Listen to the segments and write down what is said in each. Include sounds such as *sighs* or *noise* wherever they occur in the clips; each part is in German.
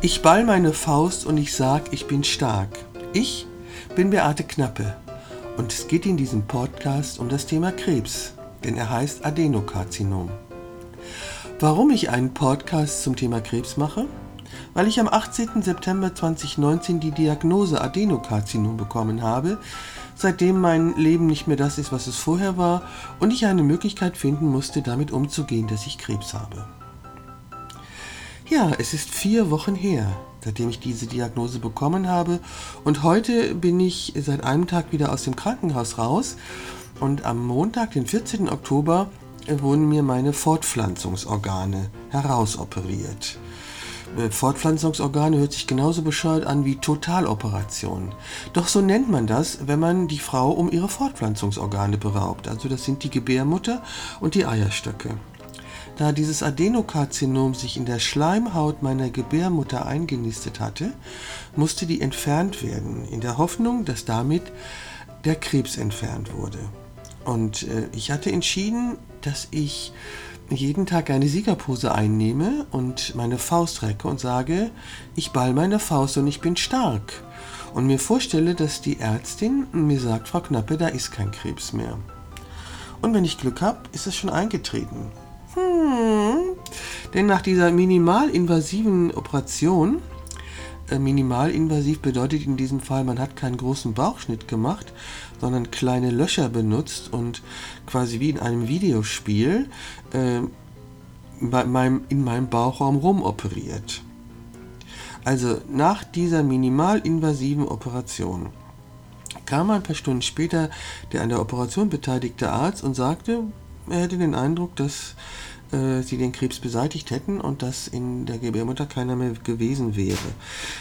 Ich ball meine Faust und ich sag, ich bin stark. Ich bin Beate Knappe und es geht in diesem Podcast um das Thema Krebs, denn er heißt Adenokarzinom. Warum ich einen Podcast zum Thema Krebs mache? Weil ich am 18. September 2019 die Diagnose Adenokarzinom bekommen habe, seitdem mein Leben nicht mehr das ist, was es vorher war und ich eine Möglichkeit finden musste, damit umzugehen, dass ich Krebs habe. Ja, es ist vier Wochen her, seitdem ich diese Diagnose bekommen habe. Und heute bin ich seit einem Tag wieder aus dem Krankenhaus raus. Und am Montag, den 14. Oktober, wurden mir meine Fortpflanzungsorgane herausoperiert. Äh, Fortpflanzungsorgane hört sich genauso bescheuert an wie Totaloperation. Doch so nennt man das, wenn man die Frau um ihre Fortpflanzungsorgane beraubt. Also das sind die Gebärmutter und die Eierstöcke. Da dieses Adenokarzinom sich in der Schleimhaut meiner Gebärmutter eingenistet hatte, musste die entfernt werden, in der Hoffnung, dass damit der Krebs entfernt wurde. Und äh, ich hatte entschieden, dass ich jeden Tag eine Siegerpose einnehme und meine Faust recke und sage, ich ball meine Faust und ich bin stark. Und mir vorstelle, dass die Ärztin mir sagt, Frau Knappe, da ist kein Krebs mehr. Und wenn ich Glück habe, ist es schon eingetreten. Hm. Denn nach dieser minimalinvasiven Operation, äh, minimalinvasiv bedeutet in diesem Fall, man hat keinen großen Bauchschnitt gemacht, sondern kleine Löcher benutzt und quasi wie in einem Videospiel äh, bei meinem, in meinem Bauchraum rumoperiert. Also nach dieser minimalinvasiven Operation kam ein paar Stunden später der an der Operation beteiligte Arzt und sagte, er hätte den Eindruck, dass äh, sie den Krebs beseitigt hätten und dass in der Gebärmutter keiner mehr gewesen wäre.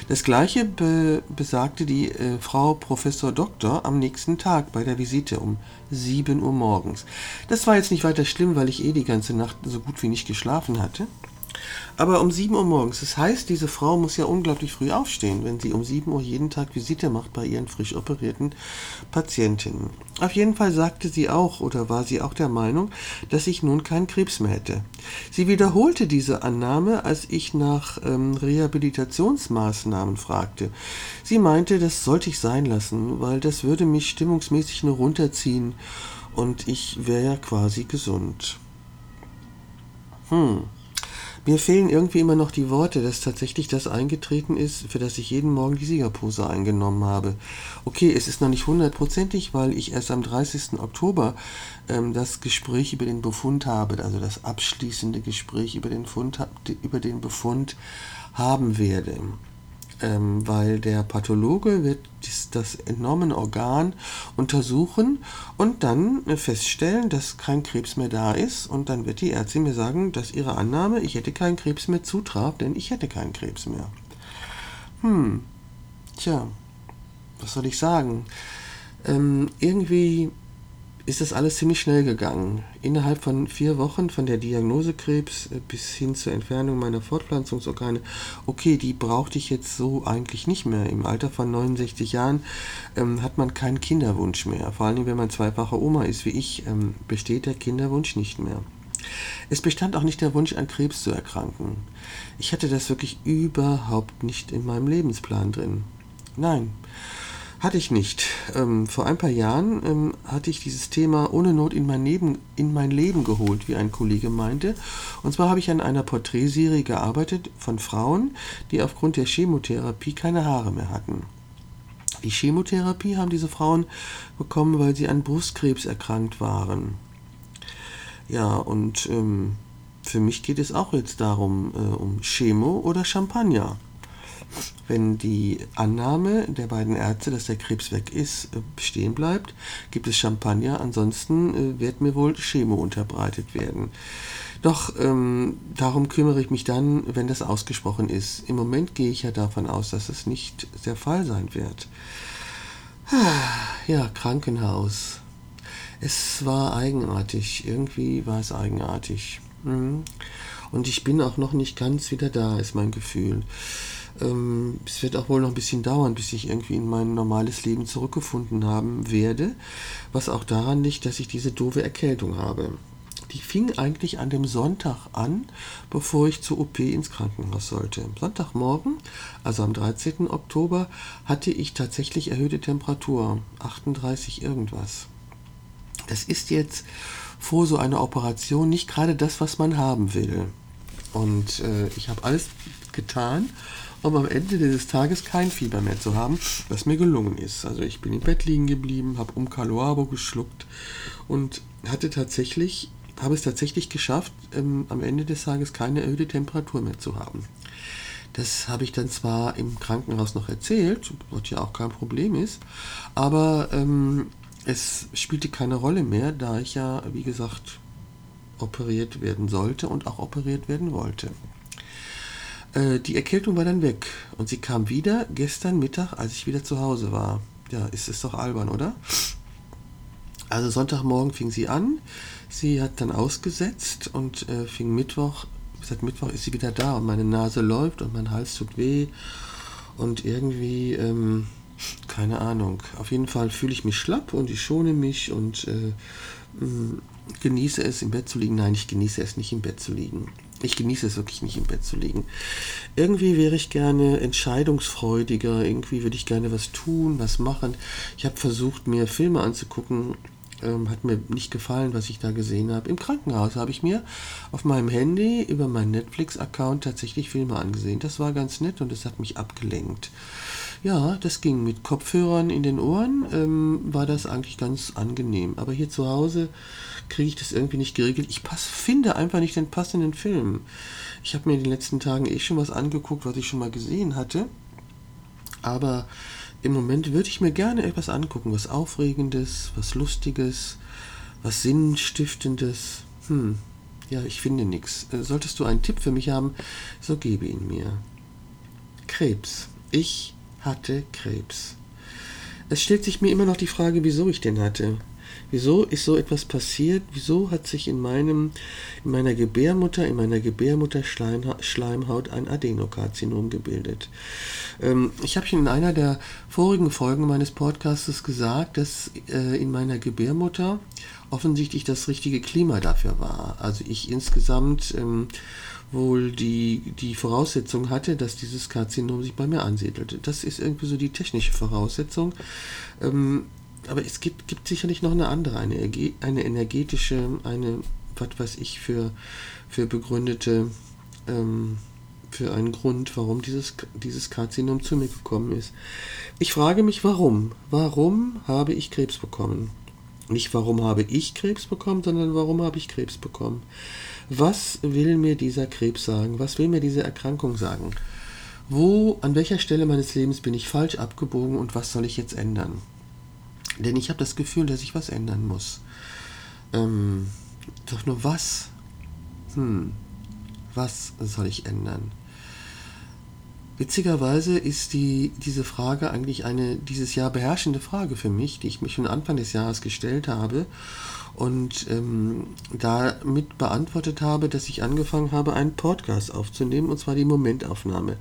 Das gleiche be besagte die äh, Frau Professor Doktor am nächsten Tag bei der Visite um 7 Uhr morgens. Das war jetzt nicht weiter schlimm, weil ich eh die ganze Nacht so gut wie nicht geschlafen hatte. Aber um 7 Uhr morgens. Das heißt, diese Frau muss ja unglaublich früh aufstehen, wenn sie um 7 Uhr jeden Tag Visite macht bei ihren frisch operierten Patientinnen. Auf jeden Fall sagte sie auch oder war sie auch der Meinung, dass ich nun keinen Krebs mehr hätte. Sie wiederholte diese Annahme, als ich nach ähm, Rehabilitationsmaßnahmen fragte. Sie meinte, das sollte ich sein lassen, weil das würde mich stimmungsmäßig nur runterziehen und ich wäre ja quasi gesund. Hm. Mir fehlen irgendwie immer noch die Worte, dass tatsächlich das eingetreten ist, für das ich jeden Morgen die Siegerpose eingenommen habe. Okay, es ist noch nicht hundertprozentig, weil ich erst am 30. Oktober ähm, das Gespräch über den Befund habe, also das abschließende Gespräch über den, Fund, über den Befund haben werde ähm, weil der Pathologe wird dies, das entnommene Organ untersuchen und dann feststellen, dass kein Krebs mehr da ist und dann wird die Ärztin mir sagen, dass ihre Annahme, ich hätte keinen Krebs mehr zutraf, denn ich hätte keinen Krebs mehr. Hm, tja, was soll ich sagen? Ähm, irgendwie ist das alles ziemlich schnell gegangen. Innerhalb von vier Wochen von der Diagnose Krebs äh, bis hin zur Entfernung meiner Fortpflanzungsorgane. Okay, die brauchte ich jetzt so eigentlich nicht mehr. Im Alter von 69 Jahren ähm, hat man keinen Kinderwunsch mehr. Vor allem, wenn man zweifache Oma ist wie ich, ähm, besteht der Kinderwunsch nicht mehr. Es bestand auch nicht der Wunsch, an Krebs zu erkranken. Ich hatte das wirklich überhaupt nicht in meinem Lebensplan drin. Nein. Hatte ich nicht. Ähm, vor ein paar Jahren ähm, hatte ich dieses Thema ohne Not in mein, Leben, in mein Leben geholt, wie ein Kollege meinte. Und zwar habe ich an einer Porträtserie gearbeitet von Frauen, die aufgrund der Chemotherapie keine Haare mehr hatten. Die Chemotherapie haben diese Frauen bekommen, weil sie an Brustkrebs erkrankt waren. Ja, und ähm, für mich geht es auch jetzt darum, äh, um Chemo oder Champagner. Wenn die Annahme der beiden Ärzte, dass der Krebs weg ist, äh, bestehen bleibt, gibt es Champagner, ansonsten äh, wird mir wohl Chemo unterbreitet werden. Doch ähm, darum kümmere ich mich dann, wenn das ausgesprochen ist. Im Moment gehe ich ja davon aus, dass es nicht der Fall sein wird. *sighs* Ja, Krankenhaus. Es war eigenartig. Irgendwie war es eigenartig. Mhm. Und ich bin auch noch nicht ganz wieder da, ist mein Gefühl. Ähm, es wird auch wohl noch ein bisschen dauern, bis ich irgendwie in mein normales Leben zurückgefunden haben werde, was auch daran liegt, dass ich diese doofe Erkältung habe. Die fing eigentlich an dem Sonntag an, bevor ich zur OP ins Krankenhaus sollte. Sonntagmorgen, also am 13. Oktober, hatte ich tatsächlich erhöhte Temperatur, 38 irgendwas. Das ist jetzt vor so einer Operation nicht gerade das, was man haben will. Und äh, ich habe alles getan, um am Ende dieses Tages kein Fieber mehr zu haben, was mir gelungen ist. Also ich bin im Bett liegen geblieben, habe Umcaloabo geschluckt und hatte tatsächlich, habe es tatsächlich geschafft, ähm, am Ende des Tages keine erhöhte Temperatur mehr zu haben. Das habe ich dann zwar im Krankenhaus noch erzählt, was ja auch kein Problem ist, aber ähm, es spielte keine Rolle mehr, da ich ja, wie gesagt, operiert werden sollte und auch operiert werden wollte. Äh, die Erkältung war dann weg und sie kam wieder gestern Mittag, als ich wieder zu Hause war. Ja, ist es doch albern, oder? Also Sonntagmorgen fing sie an, sie hat dann ausgesetzt und äh, fing Mittwoch, seit Mittwoch ist sie wieder da und meine Nase läuft und mein Hals tut weh und irgendwie, ähm, keine Ahnung. Auf jeden Fall fühle ich mich schlapp und ich schone mich und äh, genieße es im Bett zu liegen. Nein, ich genieße es nicht im Bett zu liegen. Ich genieße es wirklich nicht im Bett zu liegen. Irgendwie wäre ich gerne entscheidungsfreudiger, irgendwie würde ich gerne was tun, was machen. Ich habe versucht, mir Filme anzugucken, ähm, hat mir nicht gefallen, was ich da gesehen habe. Im Krankenhaus habe ich mir auf meinem Handy über meinen Netflix-Account tatsächlich Filme angesehen. Das war ganz nett und es hat mich abgelenkt. Ja, das ging mit Kopfhörern in den Ohren, ähm, war das eigentlich ganz angenehm. Aber hier zu Hause kriege ich das irgendwie nicht geregelt. Ich pass, finde einfach nicht den passenden Film. Ich habe mir in den letzten Tagen eh schon was angeguckt, was ich schon mal gesehen hatte. Aber im Moment würde ich mir gerne etwas angucken, was Aufregendes, was Lustiges, was Sinnstiftendes. Hm, ja, ich finde nichts. Äh, solltest du einen Tipp für mich haben, so gebe ihn mir. Krebs. Ich hatte Krebs. Es stellt sich mir immer noch die Frage, wieso ich den hatte. Wieso ist so etwas passiert? Wieso hat sich in, meinem, in meiner Gebärmutter, in meiner Gebärmutterschleimhaut ein Adenokarzinom gebildet? Ähm, ich habe in einer der vorigen Folgen meines Podcasts gesagt, dass äh, in meiner Gebärmutter offensichtlich das richtige Klima dafür war. Also ich insgesamt ähm, wohl die, die Voraussetzung hatte, dass dieses Karzinom sich bei mir ansiedelte. Das ist irgendwie so die technische Voraussetzung. Ähm, aber es gibt, gibt sicherlich noch eine andere, eine, eine energetische, eine, was weiß ich, für, für begründete, ähm, für einen Grund, warum dieses, dieses Karzinom zu mir gekommen ist. Ich frage mich, warum? Warum habe ich Krebs bekommen? Nicht warum habe ich Krebs bekommen, sondern warum habe ich Krebs bekommen? Was will mir dieser Krebs sagen? Was will mir diese Erkrankung sagen? Wo, an welcher Stelle meines Lebens bin ich falsch abgebogen und was soll ich jetzt ändern? Denn ich habe das Gefühl, dass ich was ändern muss. Ähm, doch nur was? Hm, was soll ich ändern? Witzigerweise ist die, diese Frage eigentlich eine dieses Jahr beherrschende Frage für mich, die ich mich schon Anfang des Jahres gestellt habe und ähm, damit beantwortet habe, dass ich angefangen habe, einen Podcast aufzunehmen, und zwar die Momentaufnahme.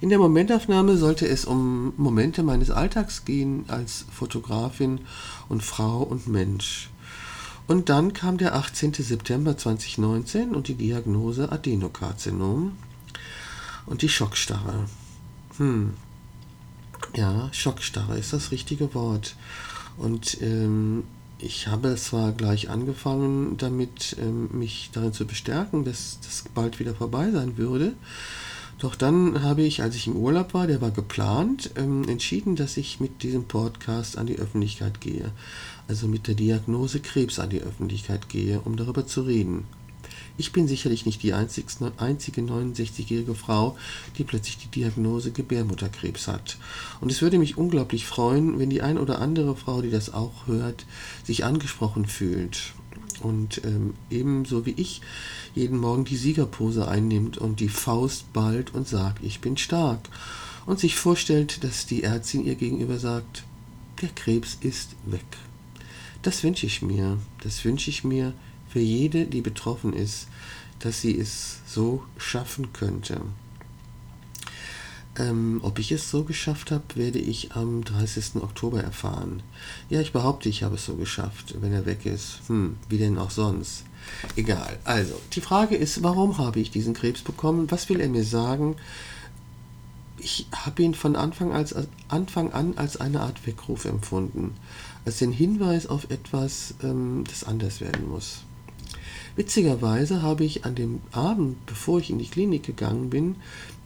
In der Momentaufnahme sollte es um Momente meines Alltags gehen als Fotografin und Frau und Mensch. Und dann kam der 18. September 2019 und die Diagnose Adenokarzinom und die Schockstarre. Hm. Ja, Schockstarre ist das richtige Wort. Und ähm, ich habe zwar gleich angefangen damit, ähm, mich darin zu bestärken, dass das bald wieder vorbei sein würde. Doch dann habe ich, als ich im Urlaub war, der war geplant, ähm, entschieden, dass ich mit diesem Podcast an die Öffentlichkeit gehe. Also mit der Diagnose Krebs an die Öffentlichkeit gehe, um darüber zu reden. Ich bin sicherlich nicht die einzige 69-jährige Frau, die plötzlich die Diagnose Gebärmutterkrebs hat. Und es würde mich unglaublich freuen, wenn die ein oder andere Frau, die das auch hört, sich angesprochen fühlt und ähm, ebenso wie ich jeden Morgen die Siegerpose einnimmt und die Faust ballt und sagt, ich bin stark und sich vorstellt, dass die Ärztin ihr gegenüber sagt, der Krebs ist weg. Das wünsche ich mir, das wünsche ich mir für jede, die betroffen ist, dass sie es so schaffen könnte. Ähm, ob ich es so geschafft habe, werde ich am 30. Oktober erfahren. Ja, ich behaupte, ich habe es so geschafft, wenn er weg ist. Hm, wie denn auch sonst? Egal. Also, die Frage ist, warum habe ich diesen Krebs bekommen? Was will er mir sagen? Ich habe ihn von Anfang, als, Anfang an als eine Art Weckruf empfunden. Als den Hinweis auf etwas, ähm, das anders werden muss. Witzigerweise habe ich an dem Abend, bevor ich in die Klinik gegangen bin,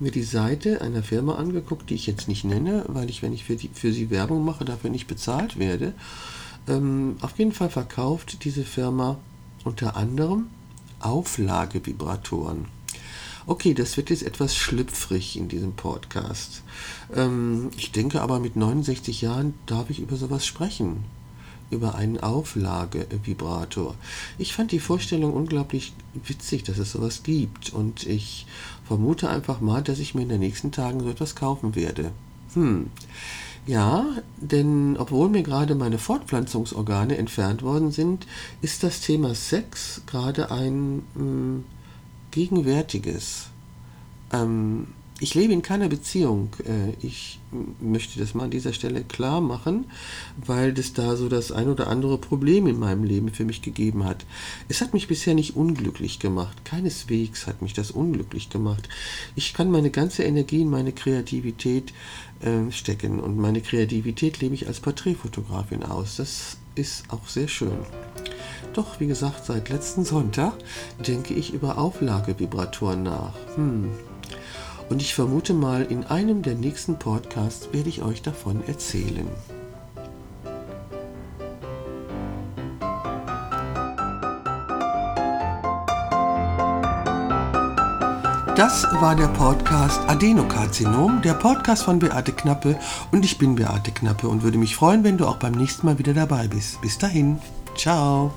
mir die Seite einer Firma angeguckt, die ich jetzt nicht nenne, weil ich, wenn ich für, die, für sie Werbung mache, dafür nicht bezahlt werde. Ähm, auf jeden Fall verkauft diese Firma unter anderem Auflagevibratoren. Okay, das wird jetzt etwas schlüpfrig in diesem Podcast. Ähm, ich denke aber, mit 69 Jahren darf ich über sowas sprechen über einen Auflagevibrator. Ich fand die Vorstellung unglaublich witzig, dass es sowas gibt und ich vermute einfach mal, dass ich mir in den nächsten Tagen so etwas kaufen werde. Hm. Ja, denn obwohl mir gerade meine Fortpflanzungsorgane entfernt worden sind, ist das Thema Sex gerade ein mh, hm, gegenwärtiges. Ähm, ich lebe in keiner Beziehung. Äh, ich möchte das mal an dieser Stelle klar machen, weil es da so das ein oder andere Problem in meinem Leben für mich gegeben hat. Es hat mich bisher nicht unglücklich gemacht. Keineswegs hat mich das unglücklich gemacht. Ich kann meine ganze Energie in meine Kreativität äh, stecken und meine Kreativität lebe ich als Porträtfotografin aus. Das ist auch sehr schön. Doch, wie gesagt, seit letzten Sonntag denke ich über Auflagevibratoren nach. Hm, und ich vermute mal, in einem der nächsten Podcasts werde ich euch davon erzählen. Das war der Podcast Adenokarzinom, der Podcast von Beate Knappe und ich bin Beate Knappe und würde mich freuen, wenn du auch beim nächsten Mal wieder dabei bist. Bis dahin, ciao.